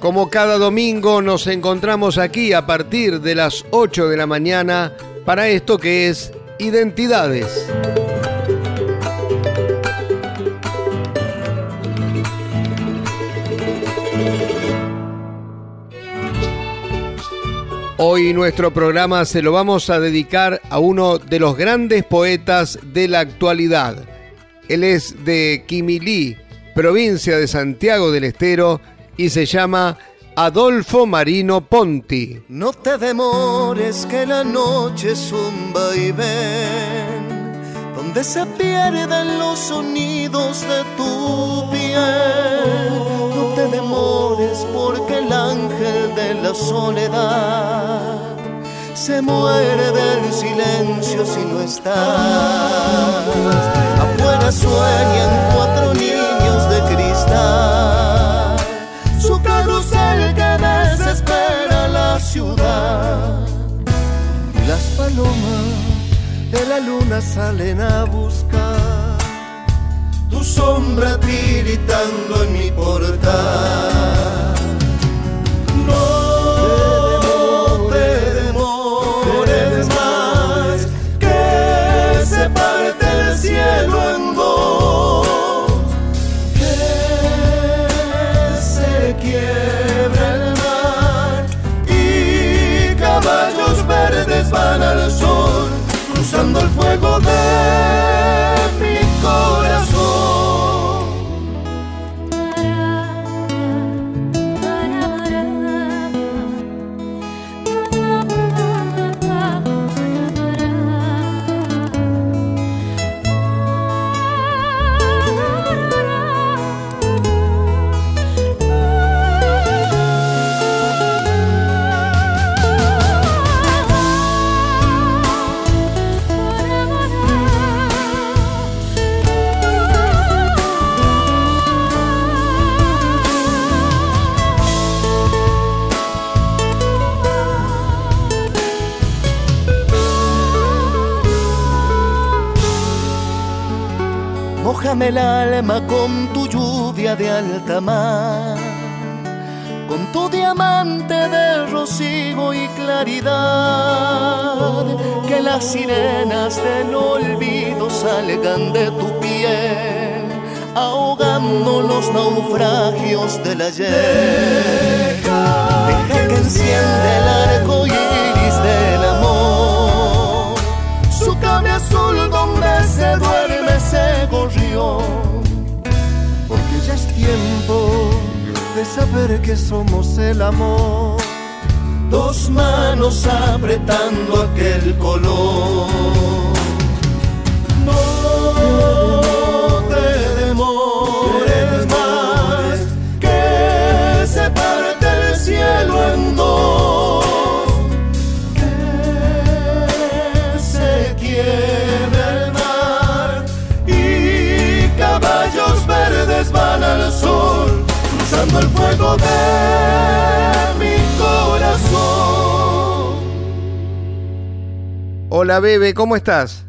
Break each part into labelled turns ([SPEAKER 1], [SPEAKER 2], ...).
[SPEAKER 1] Como cada domingo nos encontramos aquí a partir de las 8 de la mañana para esto que es Identidades. Hoy nuestro programa se lo vamos a dedicar a uno de los grandes poetas de la actualidad. Él es de Quimilí, provincia de Santiago del Estero, y se llama Adolfo Marino Ponti.
[SPEAKER 2] No te demores que la noche es un vaivén, donde se pierden los sonidos de tu piel. No te demores porque el ángel de la soledad se muere del silencio si no estás. Afuera sueñan cuatro niños de la luna salen a buscar tu sombra tiritando en mi portal. El alma con tu lluvia de alta mar, con tu diamante de rocío y claridad, que las sirenas del olvido salgan de tu piel, ahogando los naufragios del ayer. Deja que enciende el arco iris del amor, su cable azul donde se duerme ese gorrión, porque ya es tiempo de saber que somos el amor. Dos manos apretando aquel color. No de mi corazón.
[SPEAKER 1] Hola Bebe, ¿cómo estás?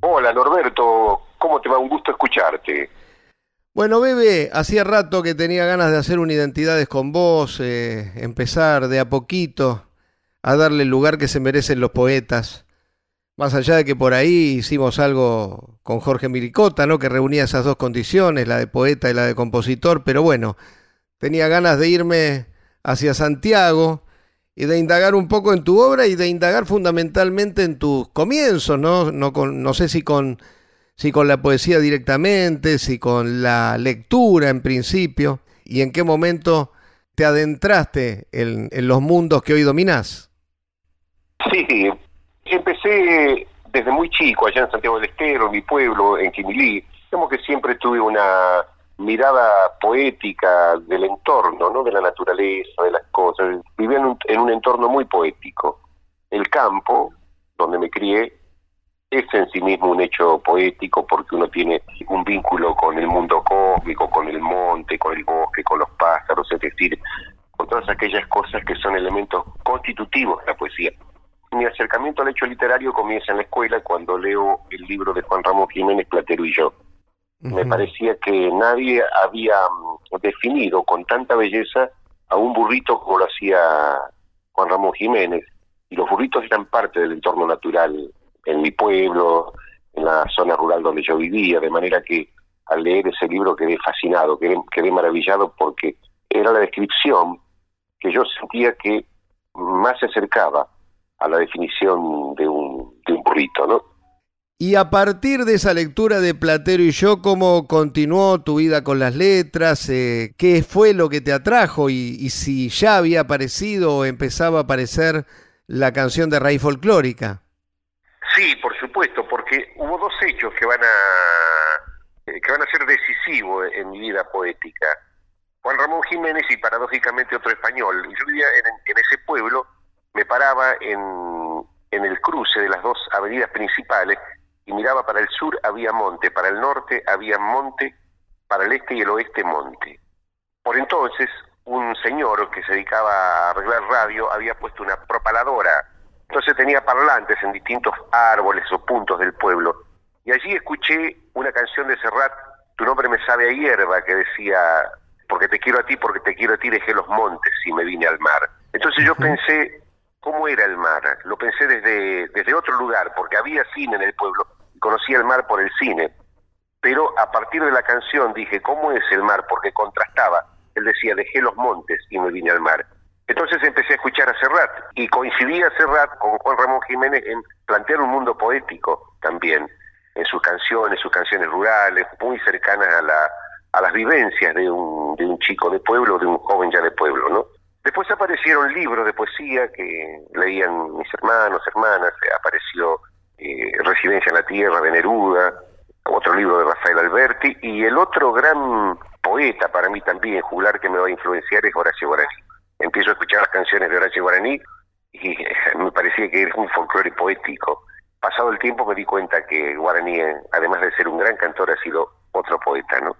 [SPEAKER 3] Hola Norberto, ¿cómo te va? Un gusto escucharte.
[SPEAKER 1] Bueno, Bebe, hacía rato que tenía ganas de hacer un Identidades con vos, eh, empezar de a poquito a darle el lugar que se merecen los poetas. Más allá de que por ahí hicimos algo con Jorge Miricota, ¿no? Que reunía esas dos condiciones, la de poeta y la de compositor, pero bueno, tenía ganas de irme hacia Santiago y de indagar un poco en tu obra y de indagar fundamentalmente en tus comienzos, ¿no? No, con, no sé si con, si con la poesía directamente, si con la lectura en principio, y en qué momento te adentraste en, en los mundos que hoy dominás.
[SPEAKER 3] Sí, empecé desde muy chico, allá en Santiago del Estero, en mi pueblo, en Quimilí, como que siempre tuve una mirada poética del entorno, ¿no? de la naturaleza, de las cosas. Vivía en un, en un entorno muy poético. El campo, donde me crié, es en sí mismo un hecho poético porque uno tiene un vínculo con el mundo cósmico, con el monte, con el bosque, con los pájaros, es decir, con todas aquellas cosas que son elementos constitutivos de la poesía. Mi acercamiento al hecho literario comienza en la escuela cuando leo el libro de Juan Ramón Jiménez, Platero y yo. Me parecía que nadie había mm, definido con tanta belleza a un burrito como lo hacía Juan Ramón Jiménez. Y los burritos eran parte del entorno natural en mi pueblo, en la zona rural donde yo vivía, de manera que al leer ese libro quedé fascinado, quedé, quedé maravillado porque era la descripción que yo sentía que más se acercaba a la definición de un, de un burrito, ¿no?
[SPEAKER 1] Y a partir de esa lectura de Platero y yo, ¿cómo continuó tu vida con las letras? Eh, ¿Qué fue lo que te atrajo? Y, si ya había aparecido o empezaba a aparecer la canción de raíz folclórica.
[SPEAKER 3] Sí, por supuesto, porque hubo dos hechos que van a eh, que van a ser decisivos en mi vida poética. Juan Ramón Jiménez y paradójicamente otro español. Yo vivía en, ese pueblo, me paraba en, en el cruce de las dos avenidas principales y miraba para el sur había monte, para el norte había monte, para el este y el oeste monte. Por entonces, un señor que se dedicaba a arreglar radio había puesto una propaladora entonces tenía parlantes en distintos árboles o puntos del pueblo. Y allí escuché una canción de Serrat, Tu nombre me sabe a hierba, que decía, porque te quiero a ti, porque te quiero a ti, dejé los montes y me vine al mar. Entonces yo pensé, ¿cómo era el mar? Lo pensé desde, desde otro lugar, porque había cine en el pueblo, conocía el mar por el cine. Pero a partir de la canción dije, ¿cómo es el mar? Porque contrastaba. Él decía, dejé los montes y me vine al mar. Entonces empecé a escuchar a Serrat y coincidía Serrat con Juan Ramón Jiménez en plantear un mundo poético también en sus canciones, sus canciones rurales, muy cercanas a, la, a las vivencias de un, de un chico de pueblo, de un joven ya de pueblo, ¿no? Después aparecieron libros de poesía que leían mis hermanos, hermanas, apareció eh, Residencia en la Tierra de Neruda, otro libro de Rafael Alberti, y el otro gran poeta para mí también, juglar, que me va a influenciar es Horacio Guaraní empiezo a escuchar las canciones de Horacio Guaraní y me parecía que era un folclore poético. Pasado el tiempo me di cuenta que Guaraní, además de ser un gran cantor, ha sido otro poeta, ¿no?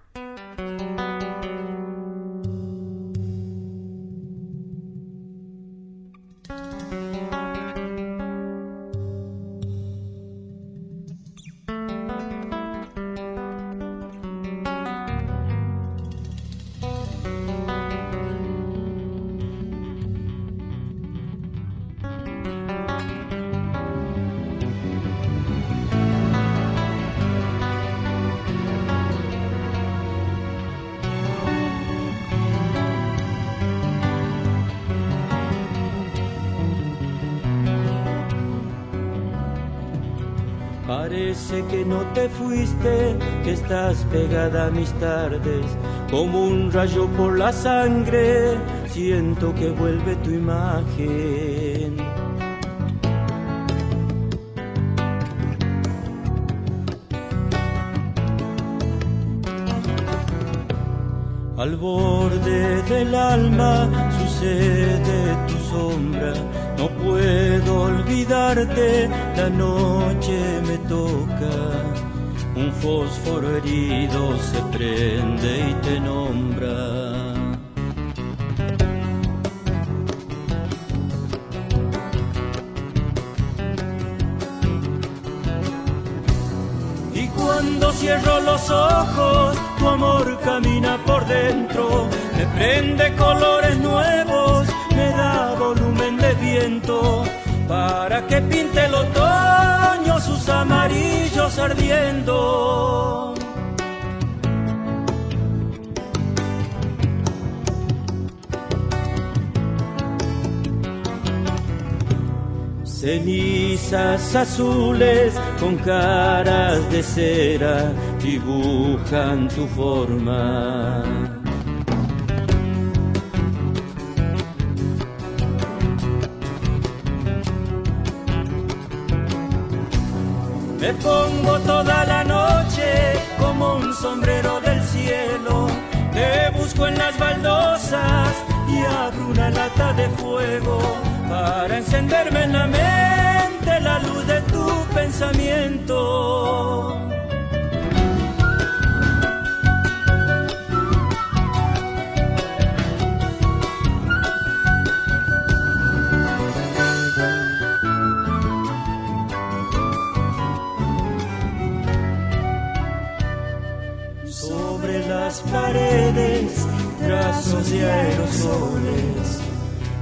[SPEAKER 4] Estás pegada a mis tardes, como un rayo por la sangre, siento que vuelve tu imagen. Al borde del alma sucede tu sombra no puedo olvidarte, la noche me toca. Un fósforo herido se prende y te nombra. Y cuando cierro los ojos, tu amor camina por dentro, me prende colores nuevos me da volumen de viento para que pinte el otoño sus amarillos ardiendo. Cenizas azules con caras de cera dibujan tu forma. Me pongo toda la noche como un sombrero del cielo. Te busco en las baldosas y abro una lata de fuego para encenderme en la mente la luz de tu pensamiento. Aerosoles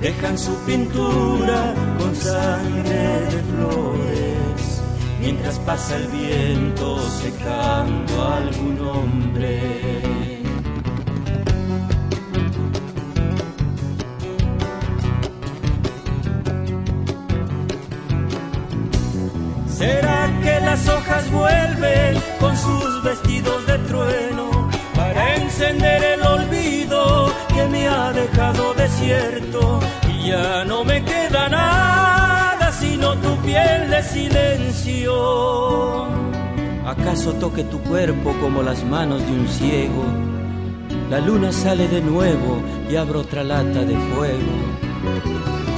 [SPEAKER 4] dejan su pintura con sangre de flores mientras pasa el viento secando a algún hombre. ¿Será que las hojas vuelven con sus vestidos de trueno? encender el olvido dejado desierto y ya no me queda nada sino tu piel de silencio. ¿Acaso toque tu cuerpo como las manos de un ciego? La luna sale de nuevo y abro otra lata de fuego.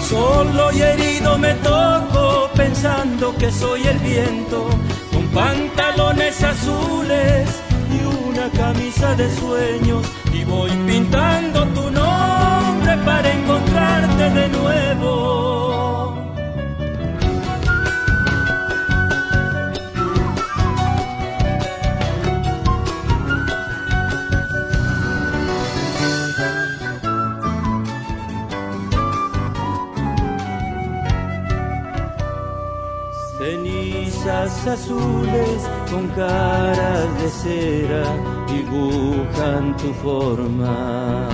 [SPEAKER 4] Solo y herido me toco pensando que soy el viento, con pantalones azules y una camisa de sueños y voy pintando tu de nuevo. Cenizas azules con caras de cera dibujan tu forma.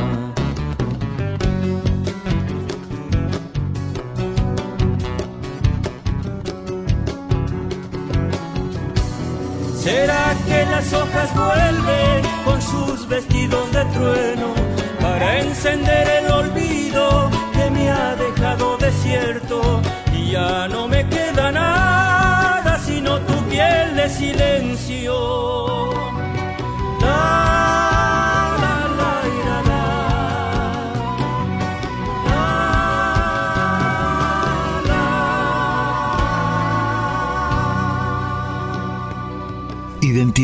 [SPEAKER 4] Las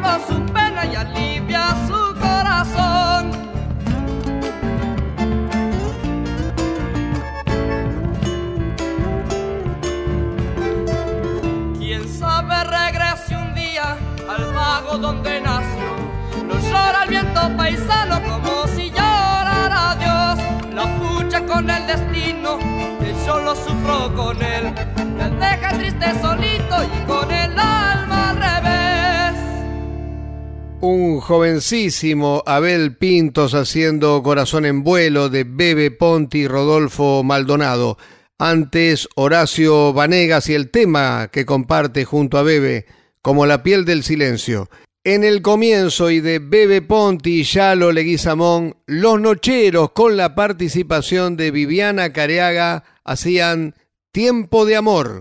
[SPEAKER 5] Pueblo su pena y alivia su corazón. donde nació. Lo llora el viento paisano como si llorara Dios. La pucha con el destino, que yo lo sufro con él. Me deja triste solito y con el alma al.
[SPEAKER 1] Un jovencísimo Abel Pintos haciendo Corazón en vuelo de Bebe Ponti y Rodolfo Maldonado. Antes Horacio Vanegas y el tema que comparte junto a Bebe, como la piel del silencio. En el comienzo y de Bebe Ponti y Yalo Leguizamón, Los Nocheros con la participación de Viviana Careaga hacían Tiempo de Amor.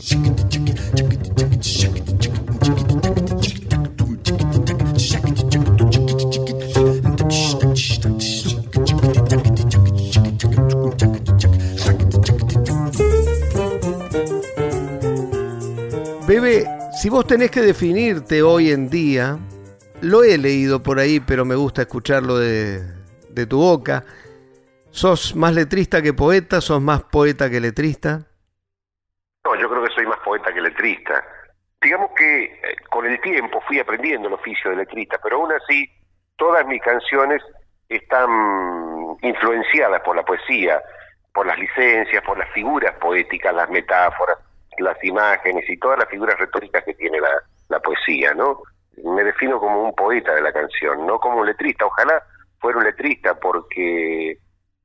[SPEAKER 1] Si vos tenés que definirte hoy en día, lo he leído por ahí, pero me gusta escucharlo de, de tu boca. ¿Sos más letrista que poeta? ¿Sos más poeta que letrista?
[SPEAKER 3] No, yo creo que soy más poeta que letrista. Digamos que eh, con el tiempo fui aprendiendo el oficio de letrista, pero aún así todas mis canciones están influenciadas por la poesía, por las licencias, por las figuras poéticas, las metáforas las imágenes y todas las figuras retóricas que tiene la, poesía, ¿no? Me defino como un poeta de la canción, no como un letrista. Ojalá fuera un letrista, porque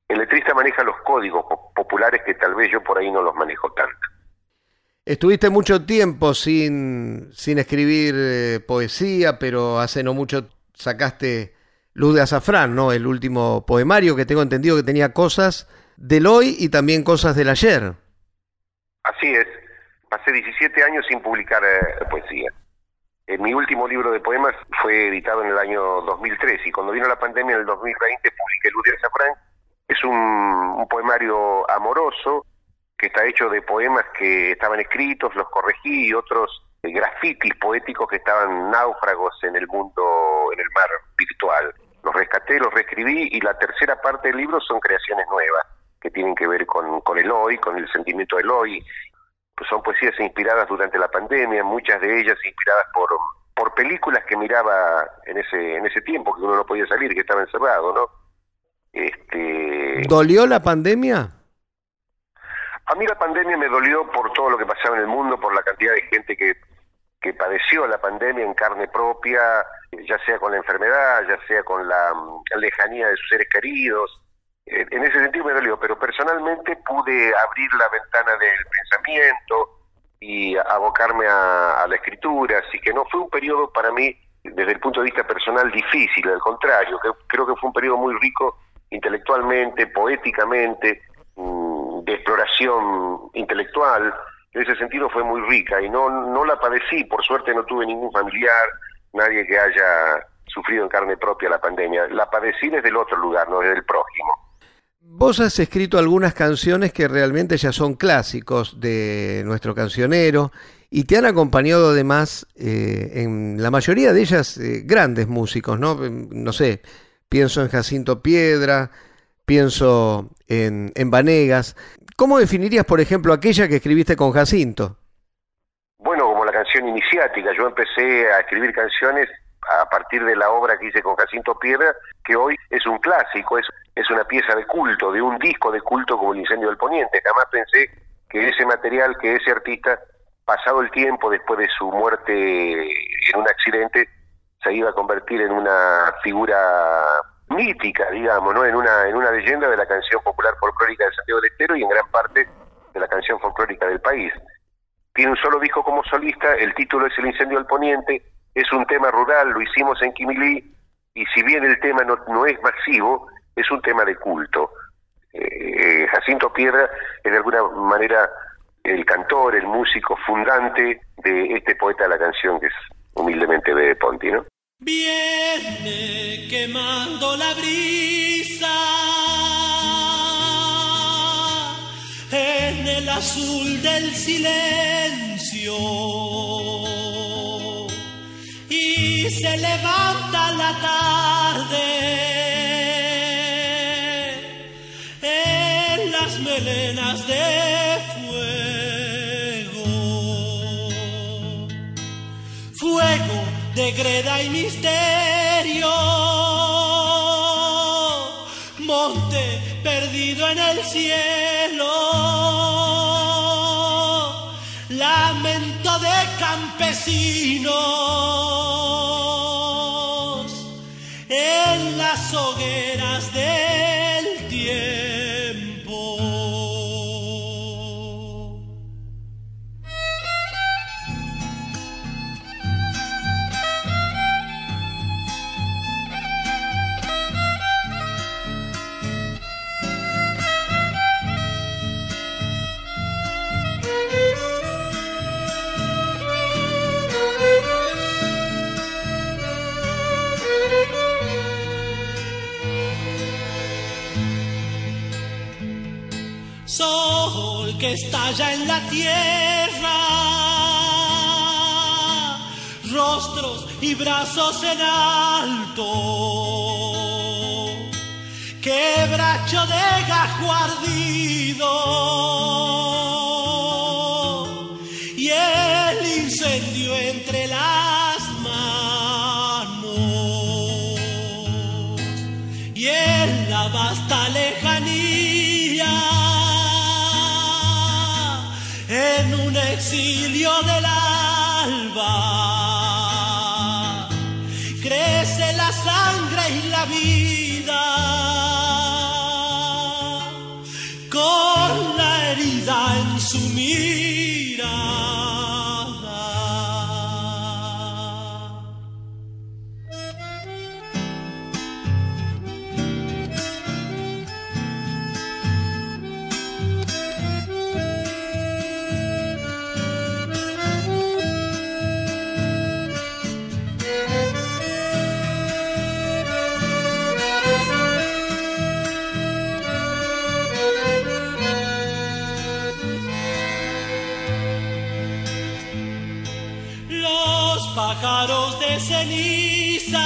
[SPEAKER 3] el letrista maneja los códigos populares que tal vez yo por ahí no los manejo tanto.
[SPEAKER 1] Estuviste mucho tiempo sin, sin escribir eh, poesía, pero hace no mucho sacaste Luz de Azafrán, ¿no? El último poemario que tengo entendido que tenía cosas del hoy y también cosas del ayer.
[SPEAKER 3] Así es, pasé 17 años sin publicar eh, poesía. Eh, mi último libro de poemas fue editado en el año 2003 y cuando vino la pandemia en el 2020 publiqué Luz de Azafrán. Es un, poemario amoroso que está hecho de poemas que estaban escritos, los corregí y otros eh, grafitis poéticos que estaban náufragos en el mundo, en el mar virtual. Los rescaté, los reescribí y la tercera parte del libro son creaciones nuevas que tienen que ver con, con el hoy, con el sentimiento del hoy son poesías inspiradas durante la pandemia, muchas de ellas inspiradas por, por películas que miraba en ese, en ese tiempo, que uno no podía salir, que estaba encerrado, ¿no?
[SPEAKER 1] Este... ¿Dolió la pandemia?
[SPEAKER 3] A mí la pandemia me dolió por todo lo que pasaba en el mundo, por la cantidad de gente que, que padeció la pandemia en carne propia, ya sea con la enfermedad, ya sea con la lejanía de sus seres queridos, en ese sentido me dolió, pero personalmente pude abrir la ventana del pensamiento y abocarme a, la escritura, así que no fue un periodo para mí desde el punto de vista personal difícil, al contrario, creo que fue un periodo muy rico intelectualmente, poéticamente, mm, de exploración intelectual, en ese sentido fue muy rica y no, no la padecí, por suerte no tuve ningún familiar, nadie que haya sufrido en carne propia la pandemia, la padecí desde el otro lugar, no desde el prójimo.
[SPEAKER 1] Vos has escrito algunas canciones que realmente ya son clásicos de nuestro cancionero y te han acompañado además eh, en la mayoría de ellas eh, grandes músicos, ¿no? No sé, pienso en Jacinto Piedra, pienso en, en Vanegas. ¿Cómo definirías, por ejemplo, aquella que escribiste con Jacinto?
[SPEAKER 3] Bueno, como la canción iniciática, yo empecé a escribir canciones a partir de la obra que hice con Jacinto Piedra, que hoy es un clásico, es, es una pieza de culto, de un disco de culto como el Incendio del Poniente. Jamás pensé que ese material, que ese artista, pasado el tiempo después de su muerte en un accidente, se iba a convertir en una figura mítica, digamos, ¿no? En una, en una leyenda de la canción popular folclórica de Santiago del Estero y en gran parte de la canción folclórica del país. Tiene un solo disco como solista, el título es El Incendio del Poniente, es un tema rural, lo hicimos en Quimilí, y si bien el tema no, no es masivo, es un tema de culto. Eh, Jacinto Piedra es de alguna manera el cantor, el músico fundante de este poeta de la canción que es humildemente Bebe Ponti, ¿no?
[SPEAKER 4] Viene quemando la brisa en el azul del silencio y se levanta la tarde las melenas de fuego, fuego de greda y misterio, monte perdido en el cielo, lamento de campesinos
[SPEAKER 6] estalla en la tierra, rostros y brazos en alto, quebracho de gajo ardido cenizas,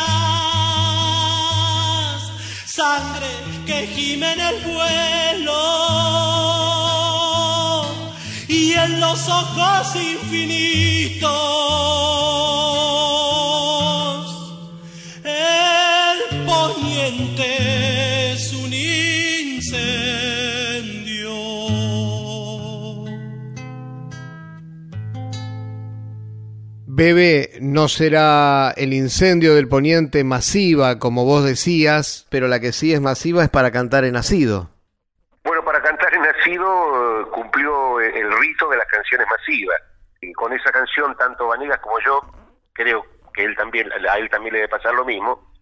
[SPEAKER 6] sangre que gime en el vuelo y en los ojos infinitos.
[SPEAKER 1] No será el incendio del poniente masiva, como vos decías, pero la que sí es masiva es para cantar en nacido.
[SPEAKER 3] Bueno, para cantar en nacido eh, cumplió eh, el rito de las canciones masivas. Y con esa canción, tanto Vanegas como yo, creo que él también, a él también le debe pasar lo mismo,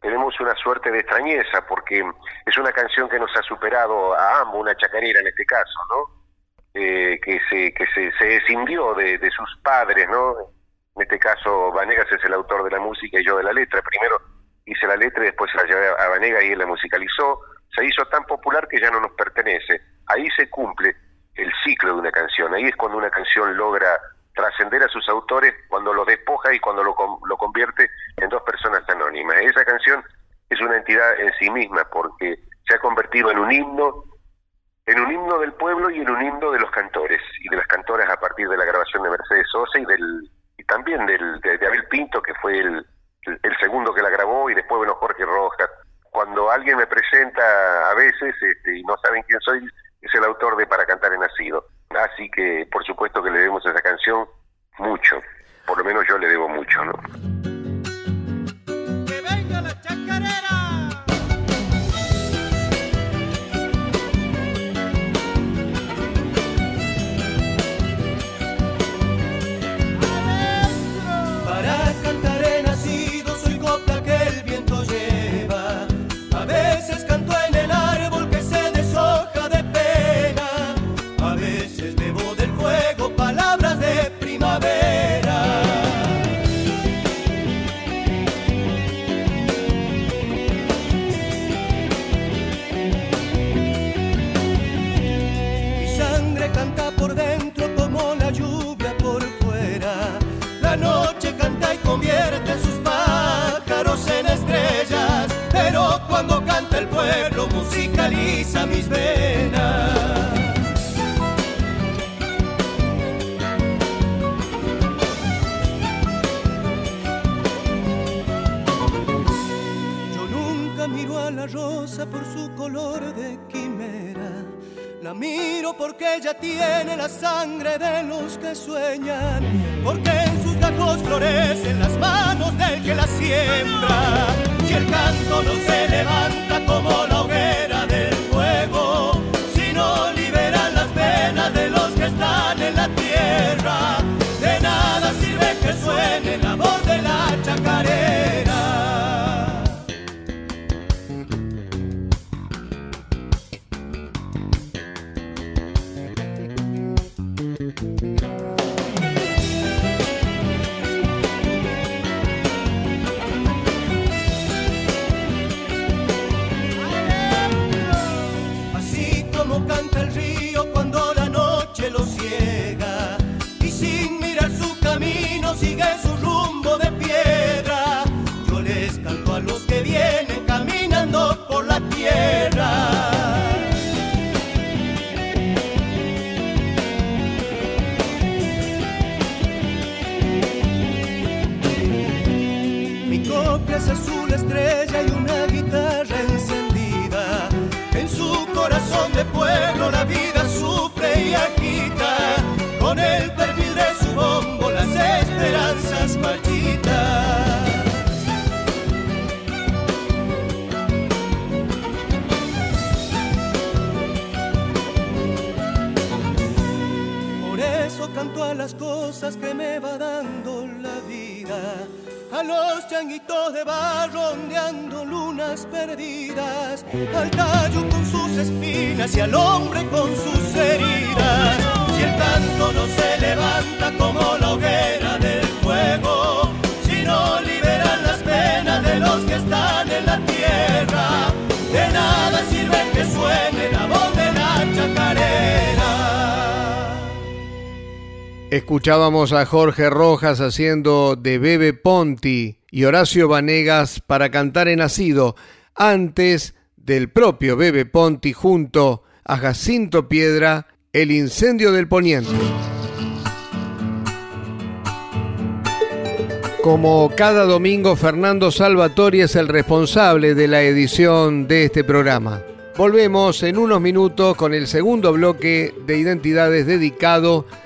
[SPEAKER 3] tenemos una suerte de extrañeza, porque es una canción que nos ha superado a ambos, una chacarera en este caso, ¿no? Eh, que se, que se, se escindió de, de sus padres, ¿no? En este caso, Vanegas es el autor de la música y yo de la letra. Primero hice la letra y después la llevé a Vanegas y él la musicalizó. Se hizo tan popular que ya no nos pertenece. Ahí se cumple el ciclo de una canción. Ahí es cuando una canción logra trascender a sus autores, cuando lo despoja y cuando lo, lo convierte en dos personas anónimas. Esa canción es una entidad en sí misma porque se ha convertido en un himno, en un himno del pueblo y en un himno de los cantores y de las cantoras a partir de la grabación de Mercedes Sosa y del también del, de, Abel Pinto que fue el, el, segundo que la grabó y después bueno Jorge Rojas. Cuando alguien me presenta a veces este, y no saben quién soy, es el autor de Para cantar en nacido. Así que por supuesto que le debemos a esa canción mucho, por lo menos yo le debo mucho, ¿no?
[SPEAKER 2] Musicaliza mis venas. Yo nunca miro a la rosa por su color de quimera. La miro porque ella tiene la sangre de los que sueñan. Porque en sus gajos florecen las manos del que la siembra. El canto no se levanta como la hoguera del fuego, si no liberan las penas de los que están en la tierra,
[SPEAKER 1] Escuchábamos a Jorge Rojas haciendo de Bebe Ponti y Horacio Vanegas para cantar en Nacido, antes del propio Bebe Ponti junto a Jacinto Piedra, El incendio del Poniente. Como cada domingo, Fernando Salvatori es el responsable de la edición de este programa. Volvemos en unos minutos con el segundo bloque de identidades dedicado a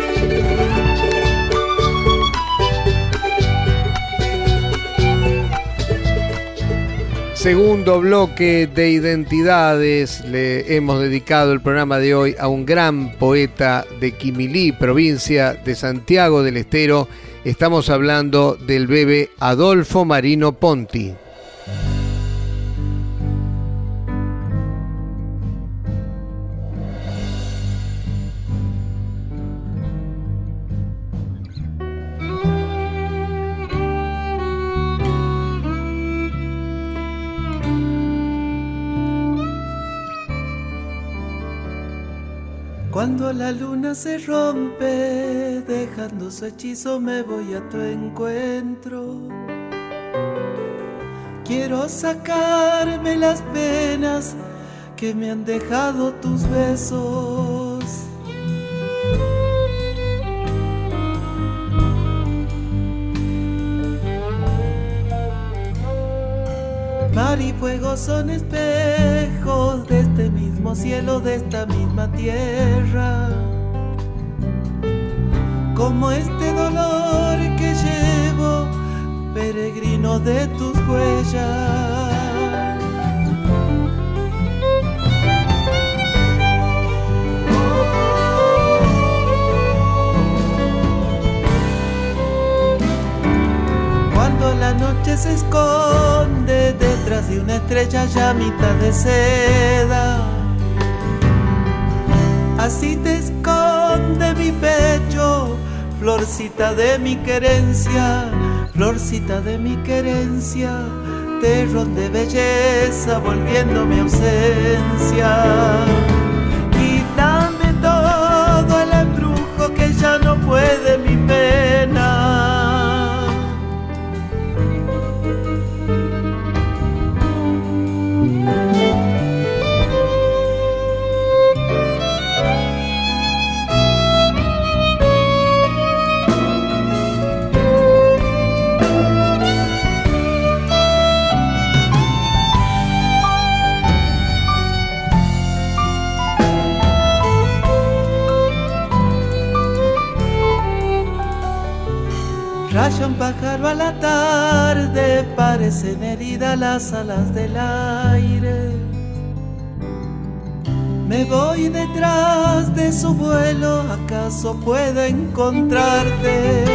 [SPEAKER 1] Segundo bloque de identidades, le hemos dedicado el programa de hoy a un gran poeta de Quimilí, provincia de Santiago del Estero. Estamos hablando del bebé Adolfo Marino Ponti.
[SPEAKER 7] La luna se rompe, dejando su hechizo, me voy a tu encuentro. Quiero sacarme las penas que me han dejado tus besos. Mar y fuego son espejos de este mismo cielo, de esta misma tierra. Como este dolor que llevo, peregrino de tus huellas. Cuando la noche se esconde de una estrella llamita de seda, así te esconde mi pecho, florcita de mi querencia, florcita de mi querencia, terrón de belleza volviendo mi ausencia. Quítame todo el embrujo que ya no puede parecen heridas las alas del aire. Me voy detrás de su vuelo, acaso pueda encontrarte.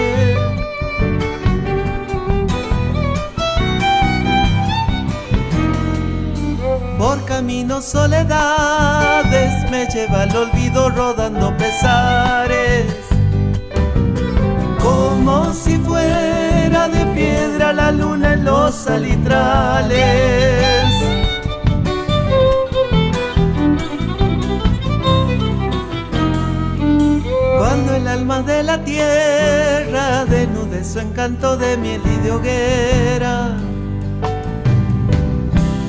[SPEAKER 7] Por caminos soledades me lleva el olvido rodando pesares como si fuera piedra la luna en los salitrales. Cuando el alma de la tierra denude su encanto de miel y de hoguera.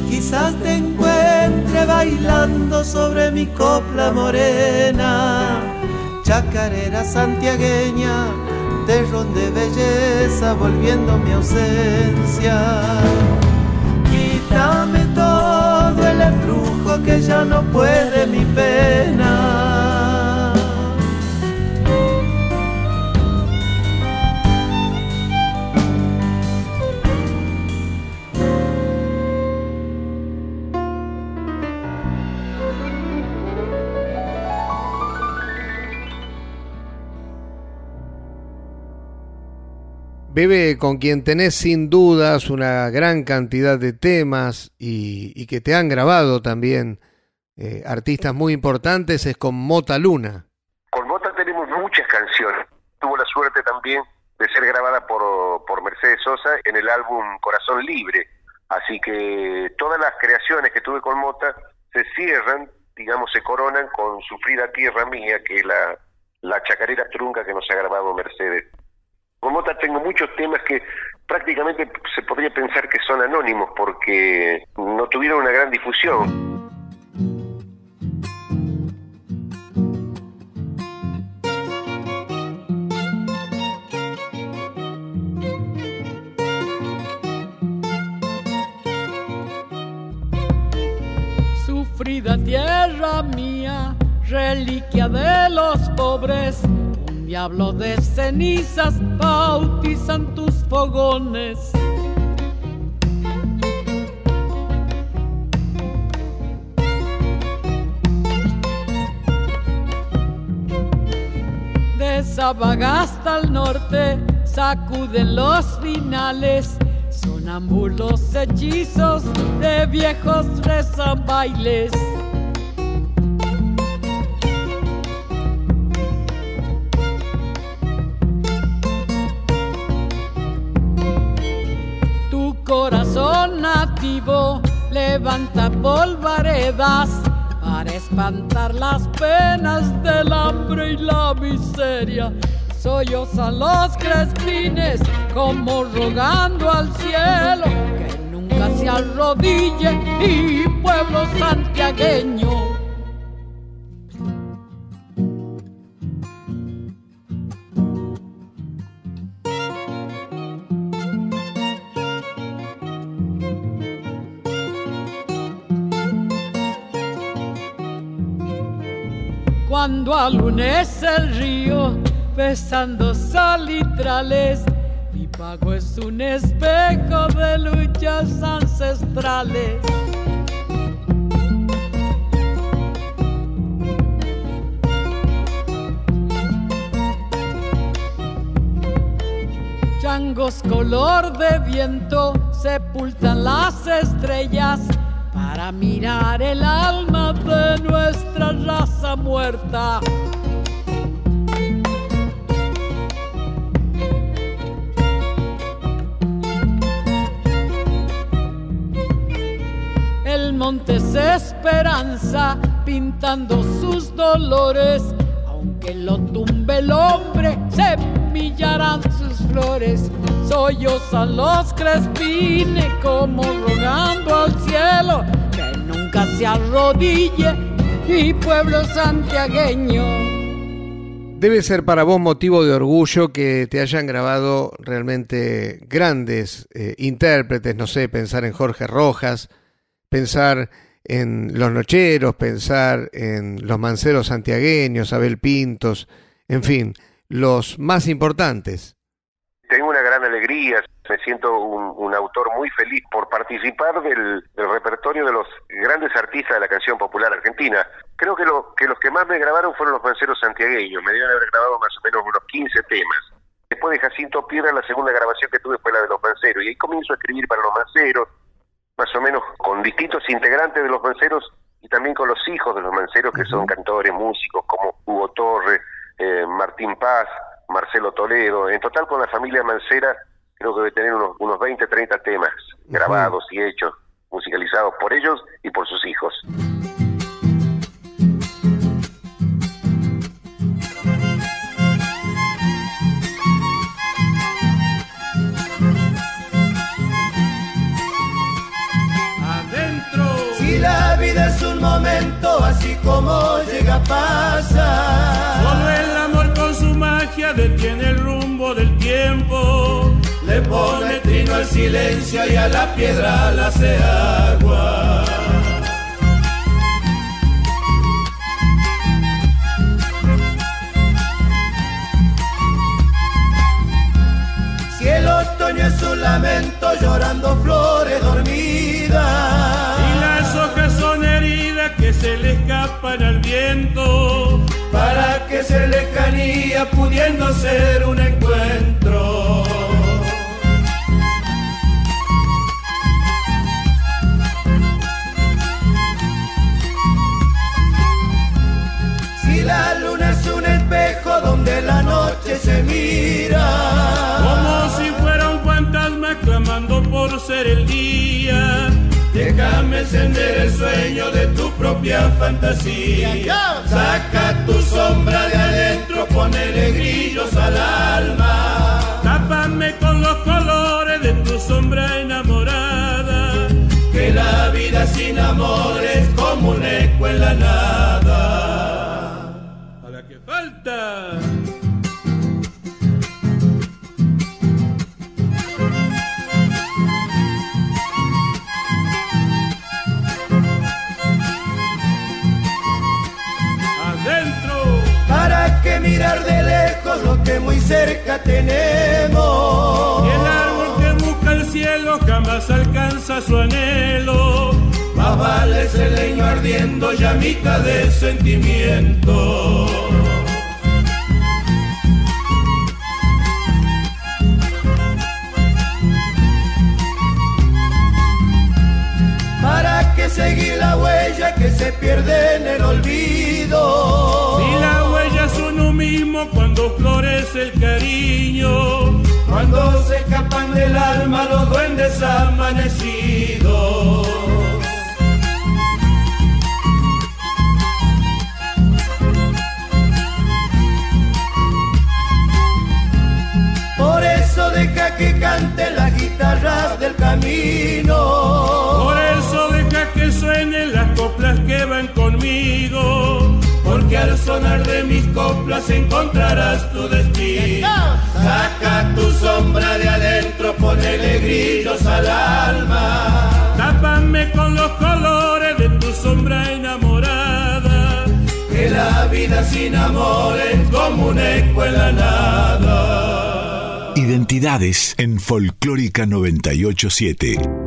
[SPEAKER 7] Quizás te encuentre bailando sobre mi copla morena, chacarera santiagueña, de belleza volviendo mi ausencia. Quítame todo el embrujo que ya no puede mi pena.
[SPEAKER 1] Bebe con quien tenés sin dudas una gran cantidad de temas y, que te han grabado también eh, artistas muy importantes es con Mota Luna.
[SPEAKER 3] Con Mota tenemos muchas canciones. Tuvo la suerte también de ser grabada por, por Mercedes Sosa en el álbum Corazón Libre. Así que todas las creaciones que tuve con Mota se cierran, digamos, se coronan con Sufrida Tierra Mía, que es la, la chacarera trunca que nos ha grabado Mercedes. Con Mota tengo muchos temas que prácticamente se podría pensar que son anónimos porque no tuvieron una gran difusión.
[SPEAKER 6] Sufrida tierra mía, reliquia de los pobres diablo de cenizas bautizan tus fogones. De Sabagasta al norte sacuden los finales, sonambulos hechizos de viejos rezan bailes. Levanta polvaredas para espantar las penas del hambre y la miseria. Sollozan los crespines como rogando al cielo que nunca se arrodille y pueblo santiagueño cuando alunece el río, besando salitrales. Mi pago es un espejo de luchas ancestrales. Changos color de viento sepultan las estrellas para mirar el alma de nuestra raza muerta. El monte es esperanza pintando sus dolores, aunque lo tumbe el hombre, semillarán sus flores. Sollozan los crespines como rogando al cielo se arrodille mi pueblo santiagueño.
[SPEAKER 1] Debe ser para vos motivo de orgullo que te hayan grabado realmente grandes eh, intérpretes, no sé, pensar en Jorge Rojas, pensar en los nocheros, pensar en los manceros santiagueños, Abel Pintos, en fin, los más importantes
[SPEAKER 3] alegría, me siento un, autor muy feliz por participar del, repertorio de los grandes artistas de la canción popular argentina. Creo que, lo, que los que más me grabaron fueron los manceros santiagueños, me deben haber grabado más o menos unos 15 temas. Después de Jacinto Piedra, la segunda grabación que tuve fue la de los manceros, y ahí comienzo a escribir para los manceros, más o menos con distintos integrantes de los manceros y también con los hijos de los manceros, que son cantores, músicos, como Hugo Torre, eh, Martín Paz, Marcelo Toledo. En total con la familia Mancera creo que debe tener unos, unos 20, 30 temas grabados y hechos, musicalizados por ellos y por sus hijos.
[SPEAKER 2] Si la vida es un momento así como llega pasa.
[SPEAKER 8] Solo el amor con su magia detiene el rumbo del tiempo.
[SPEAKER 2] Le pone trino al silencio y a la piedra la hace agua. Si el otoño es un lamento llorando flores dormidas.
[SPEAKER 8] Y las hojas son heridas que se le escapan al viento.
[SPEAKER 2] Para que ser lejanía pudiendo ser un encuentro. Donde la noche se mira.
[SPEAKER 8] Como si fuera un fantasma clamando por ser el día.
[SPEAKER 2] Déjame encender el sueño de tu propia fantasía. Saca tu sombra de adentro, ponele grillos al alma.
[SPEAKER 8] Tápame con los colores de tu sombra enamorada.
[SPEAKER 2] Que la vida sin amor es como un eco en la nada.
[SPEAKER 8] Falta. Adentro.
[SPEAKER 2] ¿Para qué mirar de lejos lo que muy cerca tenemos?
[SPEAKER 8] Y el árbol que busca el cielo jamás alcanza su anhelo.
[SPEAKER 2] Más vale ese leño ardiendo llamita de sentimiento. Seguir la huella que se pierde en el olvido?
[SPEAKER 8] Si la huella es uno mismo cuando florece el cariño.
[SPEAKER 2] Cuando se escapan del alma los duendes amanecidos. Por eso deja que cante las guitarras del camino.
[SPEAKER 8] Conmigo.
[SPEAKER 2] Porque al sonar de mis coplas encontrarás tu destino. Saca tu sombra de adentro, ponele grillos al alma.
[SPEAKER 8] Tápame con los colores de tu sombra enamorada.
[SPEAKER 2] Que la vida sin amor es como un eco en la nada.
[SPEAKER 9] Identidades en Folclórica 987.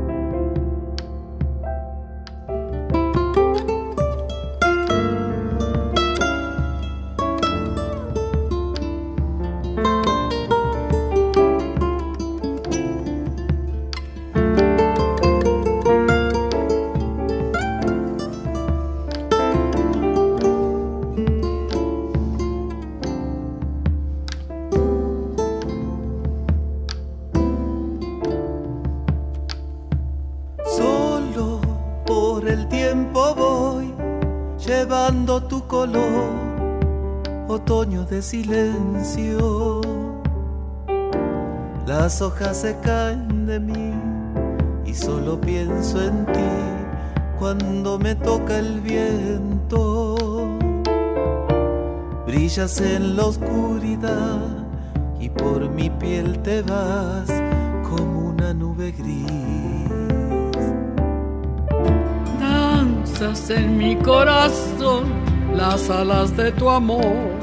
[SPEAKER 7] Por el tiempo voy llevando tu color, otoño de silencio. Las hojas se caen de mí y solo pienso en ti cuando me toca el viento. Brillas en la oscuridad y por mi piel te vas como una nube gris.
[SPEAKER 6] En mi corazón, las alas de tu amor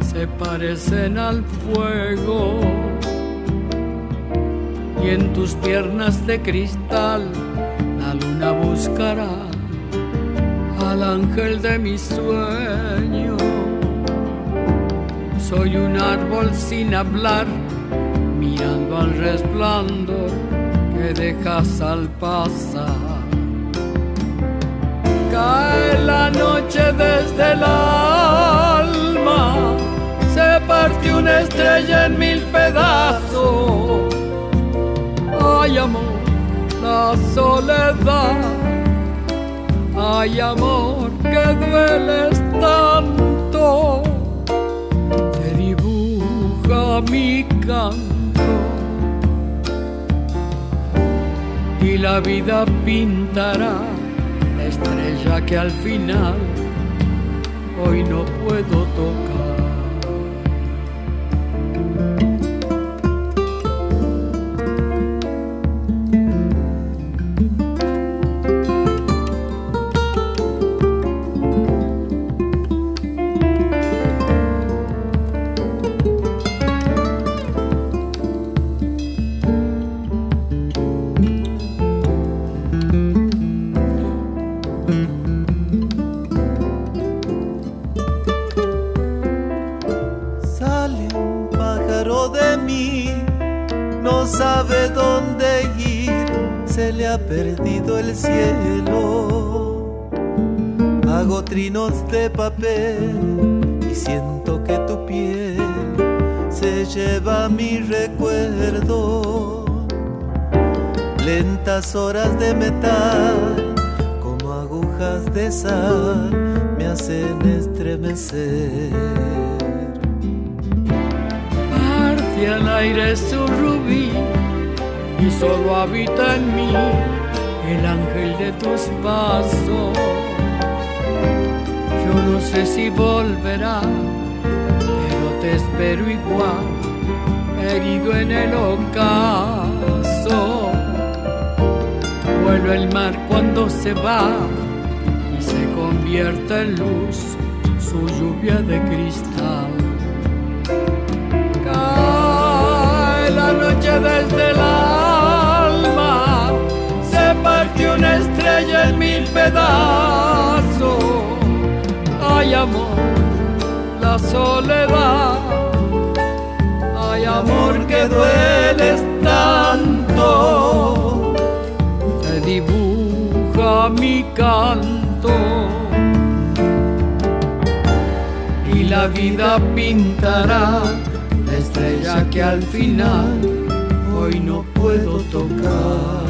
[SPEAKER 6] se parecen al fuego. Y en tus piernas de cristal la luna buscará al ángel de mi sueño. Soy un árbol sin hablar, mirando al resplandor que dejas al pasar. Cae la noche desde el alma, se partió una estrella en mil pedazos. Ay amor, la soledad, ay amor, que dueles tanto, se dibuja mi canto. Y la vida pintará estrella que al final hoy no puedo tocar.
[SPEAKER 7] Horas de metal, como agujas de sal, me hacen estremecer.
[SPEAKER 6] al aire su rubí y solo habita en mí el ángel de tus pasos. Yo no sé si volverá, pero te espero igual, herido en el ocaso. Vuelve el mar cuando se va y se convierte en luz su lluvia de cristal. Cae la noche desde la partió una estrella en mil pedazos. Ay amor, la soledad. Ay amor que dueles tanto. Mi canto. Y la vida pintará la estrella que al final hoy no puedo tocar.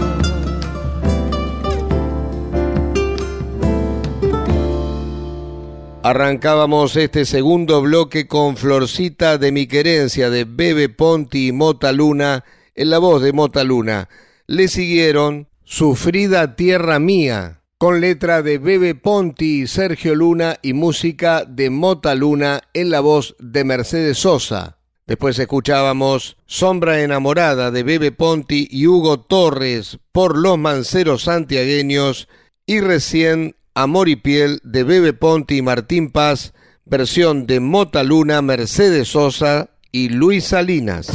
[SPEAKER 1] Arrancábamos este segundo bloque con Florcita de mi querencia de Bebe Ponti y Mota Luna en la voz de Mota Luna. Le siguieron Sufrida Tierra Mía con letra de Bebe Ponti y Sergio Luna y música de Mota Luna en la voz de Mercedes Sosa. Después escuchábamos Sombra enamorada de Bebe Ponti y Hugo Torres por los manceros santiagueños y recién Amor y Piel de Bebe Ponti y Martín Paz, versión de Mota Luna, Mercedes Sosa y Luis Salinas.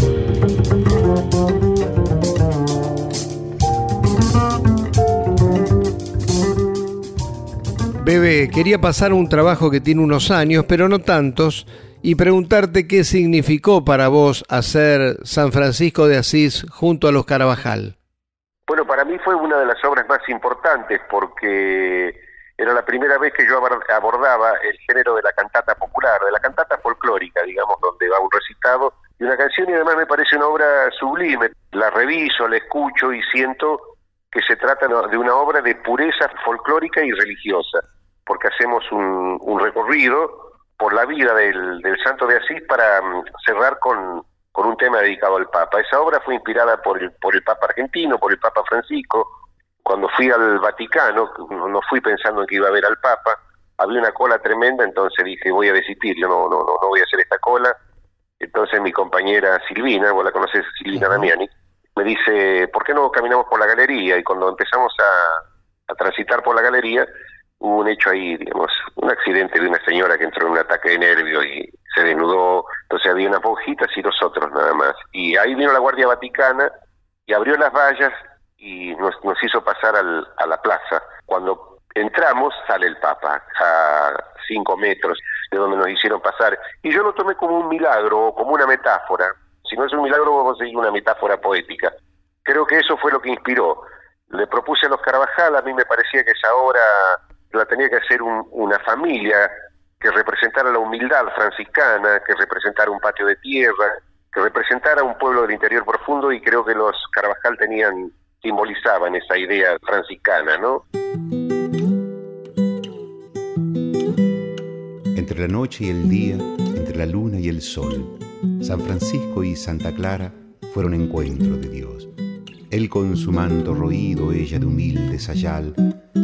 [SPEAKER 1] Bebe, quería pasar un trabajo que tiene unos años, pero no tantos, y preguntarte qué significó para vos hacer San Francisco de Asís junto a los Carabajal.
[SPEAKER 3] Bueno, para mí fue una de las obras más importantes porque era la primera vez que yo abordaba el género de la cantata popular, de la cantata folclórica, digamos, donde va un recitado y una canción y además me parece una obra sublime. La reviso, la escucho y siento que se trata de una obra de pureza folclórica y religiosa, porque hacemos un, recorrido por la vida del, Santo de Asís para mm, cerrar con, con un tema dedicado al Papa. Esa obra fue inspirada por el, por el Papa argentino, por el Papa Francisco, cuando fui al Vaticano, no fui pensando en que iba a ver al Papa, había una cola tremenda, entonces dije, voy a desistir, yo no, no, no, no voy a hacer esta cola. Entonces mi compañera Silvina, vos la conoces, Silvina Damiani, me dice, ¿por qué no caminamos por la galería? Y cuando empezamos a, a transitar por la galería, hubo un hecho ahí, digamos, un accidente de una señora que entró en un ataque de nervio y se desnudó, entonces había unas monjitas y nosotros nada más. Y ahí vino la Guardia Vaticana y abrió las vallas y nos, nos hizo pasar al, a la plaza. Cuando entramos sale el Papa a cinco metros de donde nos hicieron pasar y yo lo tomé como un milagro o como una metáfora. Si no es un milagro, a seguir una metáfora poética. Creo que eso fue lo que inspiró. Le propuse a los Carvajal, a mí me parecía que esa obra la tenía que hacer una familia que representara la humildad franciscana, que representara un patio de tierra, que representara un pueblo del interior profundo y creo que los Carvajal simbolizaban esa idea franciscana, ¿no?
[SPEAKER 10] Entre la noche y el día, entre la luna y el sol, San Francisco y Santa Clara fueron encuentro de Dios. Él con su manto roído, ella de humilde sayal,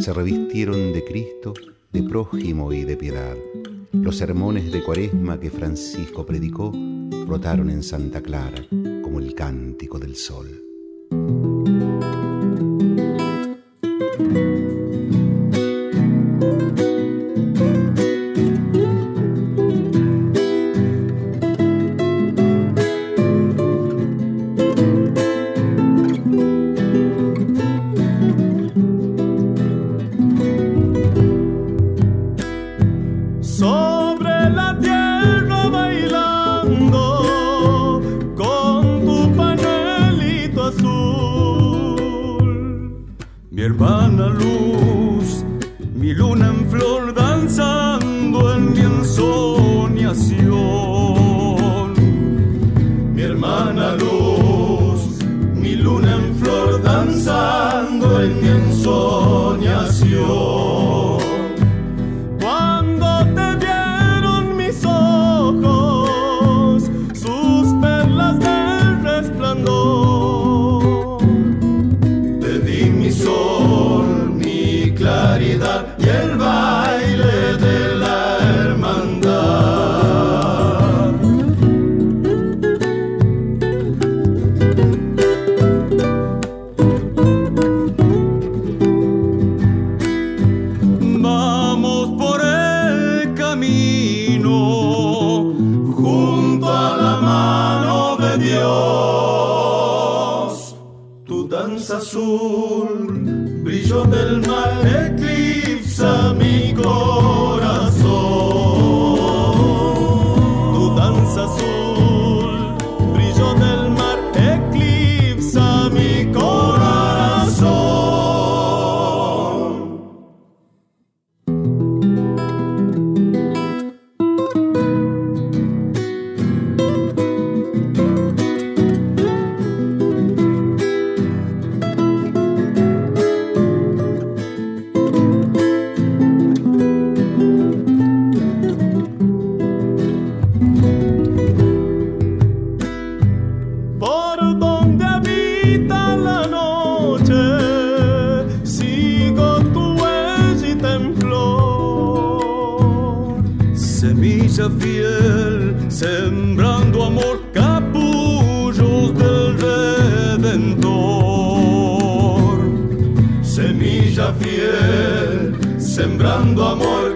[SPEAKER 10] se revistieron de Cristo, de prójimo y de piedad.
[SPEAKER 11] Los sermones de cuaresma que Francisco predicó brotaron en Santa Clara como el cántico del sol.
[SPEAKER 12] hermana luz. ciencia fiel, sembrando amor, capujos del redentor. Semilla fiel, sembrando amor, capujos.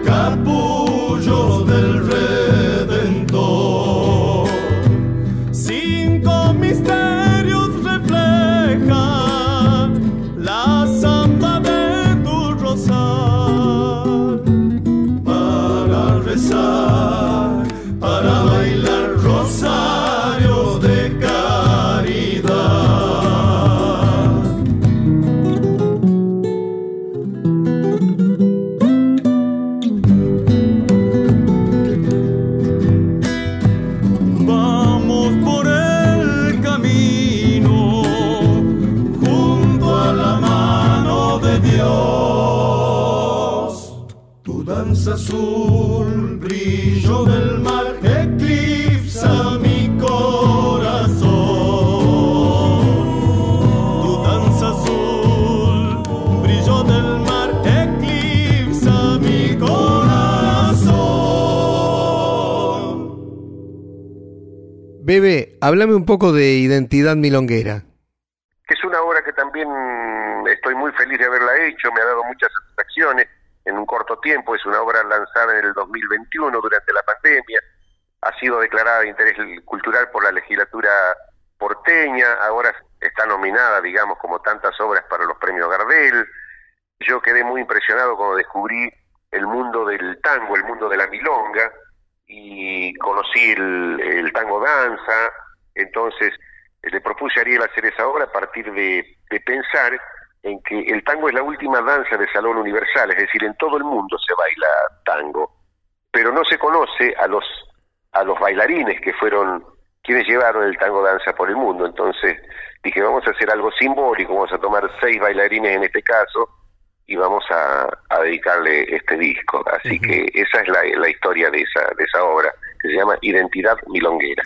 [SPEAKER 12] Háblame un poco de Identidad Milonguera.
[SPEAKER 3] Es una obra que también estoy muy feliz de haberla hecho, me ha dado muchas satisfacciones en un corto tiempo, es una obra lanzada en el 2021 durante la pandemia, ha sido declarada de interés cultural por la legislatura porteña, ahora está nominada, digamos, como tantas obras para los premios Gardel. Yo quedé muy impresionado cuando descubrí el mundo del tango, el mundo de la milonga, y conocí el, tango danza, entonces le propuse a Ariel hacer esa obra a partir de, pensar en que el tango es la última danza de salón universal, es decir, en todo el mundo se baila tango, pero no se conoce a los a los bailarines que fueron quienes llevaron el tango danza por el mundo. Entonces dije, vamos a hacer algo simbólico, vamos a tomar seis bailarines en este caso, y vamos a, dedicarle este disco. Así que esa es la, historia de esa, de esa obra, que se llama Identidad Milonguera.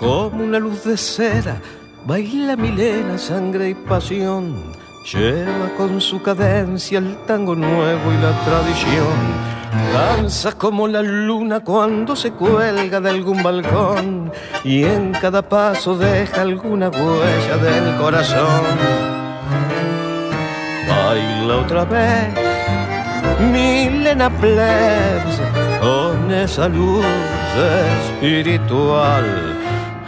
[SPEAKER 13] Como una luz de seda Baila Milena, sangre y pasión, lleva con su cadencia el tango nuevo y la tradición. Danza como la luna cuando se cuelga de algún balcón y en cada paso deja alguna huella del corazón. Baila otra vez, Milena Plebs, con esa luz espiritual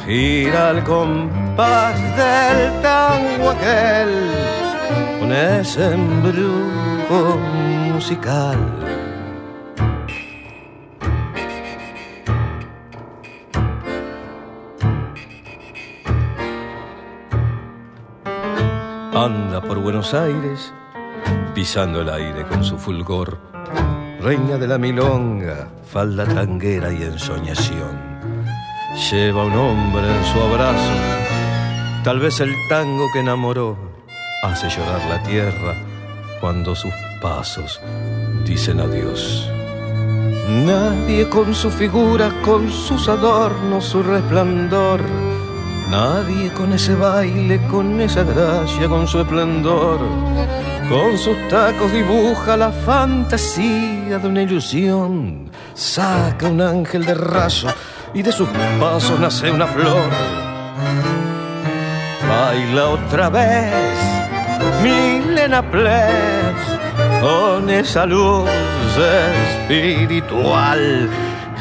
[SPEAKER 13] gira el compás del tango aquel con ese embrujo musical. Anda por Buenos Aires, pisando el aire con su fulgor, reina de la milonga, falda tanguera y ensoñación lleva un hombre en su abrazo. Tal vez el tango que enamoró hace llorar la tierra cuando sus pasos dicen adiós. Nadie con su figura, con sus adornos, su resplandor. Nadie con ese baile, con esa gracia, con su esplendor. Con sus tacos dibuja la fantasía de una ilusión. Saca un ángel de raso y de sus pasos nace una flor. Baila otra vez, Milena Plebs, con esa luz espiritual.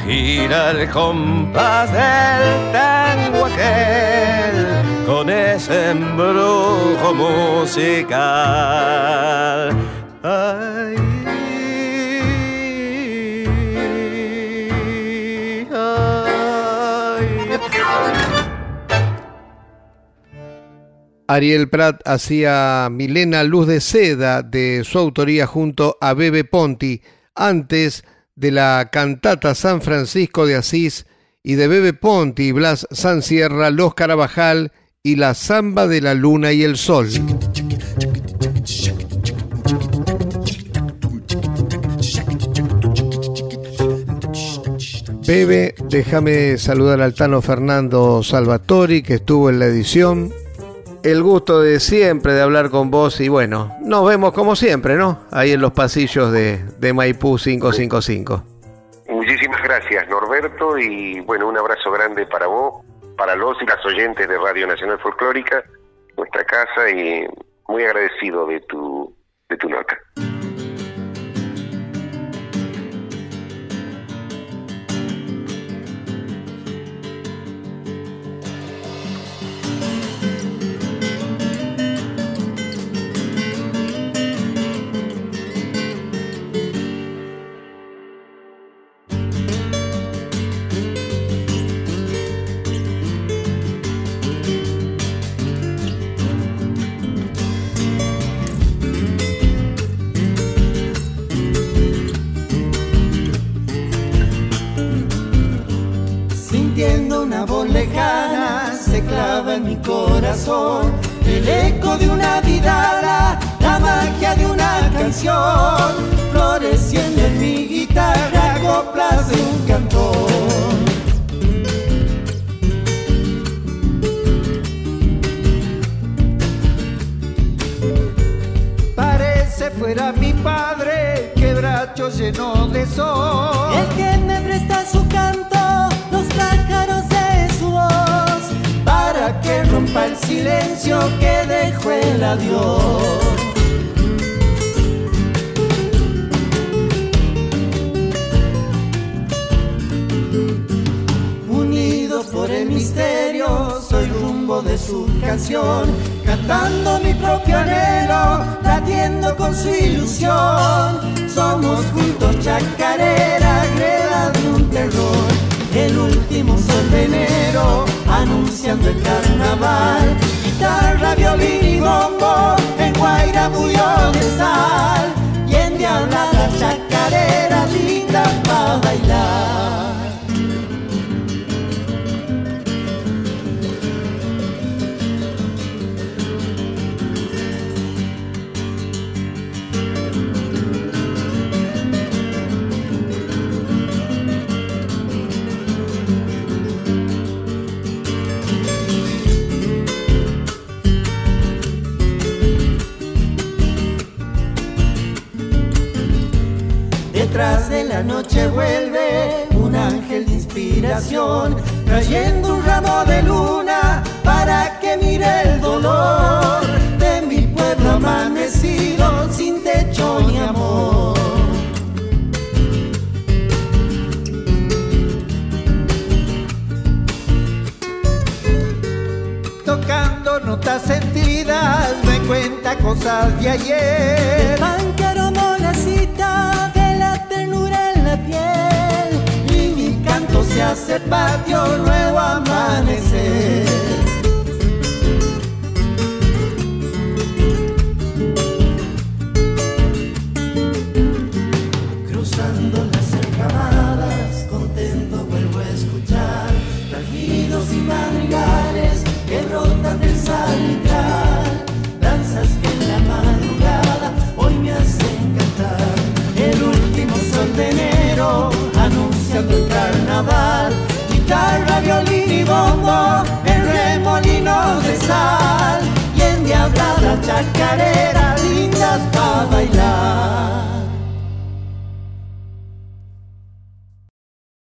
[SPEAKER 13] Gira el compás del tango aquel con ese embrujo musical. Ay,
[SPEAKER 1] Ariel Prat hacía Milena Luz de Seda de su autoría junto a Bebe Ponti, antes de la cantata San Francisco de Asís y de Bebe Ponti, Blas San Sierra, Los Carabajal y la Zamba de la Luna y el Sol. Bebe, déjame saludar al Tano Fernando Salvatori que estuvo en la edición el gusto de siempre de hablar con vos y bueno, nos vemos como siempre, ¿no? Ahí en los pasillos de, de Maipú 555.
[SPEAKER 3] Muchísimas gracias Norberto y bueno, un abrazo grande para vos, para los y las oyentes de Radio Nacional Folclórica, nuestra casa y muy agradecido de tu, de tu nota.
[SPEAKER 14] El eco de una vidala, la magia de una canción, floreciendo en mi guitarra, coplas de un cantor. Parece fuera mi padre, quebracho lleno de sol.
[SPEAKER 15] El que me presta su canto,
[SPEAKER 14] rompa el silencio que dejó el adiós. Unidos por el misterio, soy rumbo de su canción, cantando mi propio anhelo, latiendo con su ilusión. Somos juntos chacarera, greda de un terror el último sol de enero, anunciando el carnaval. Guitarra, violín y bombo, en Guaira bullón de sal, cosas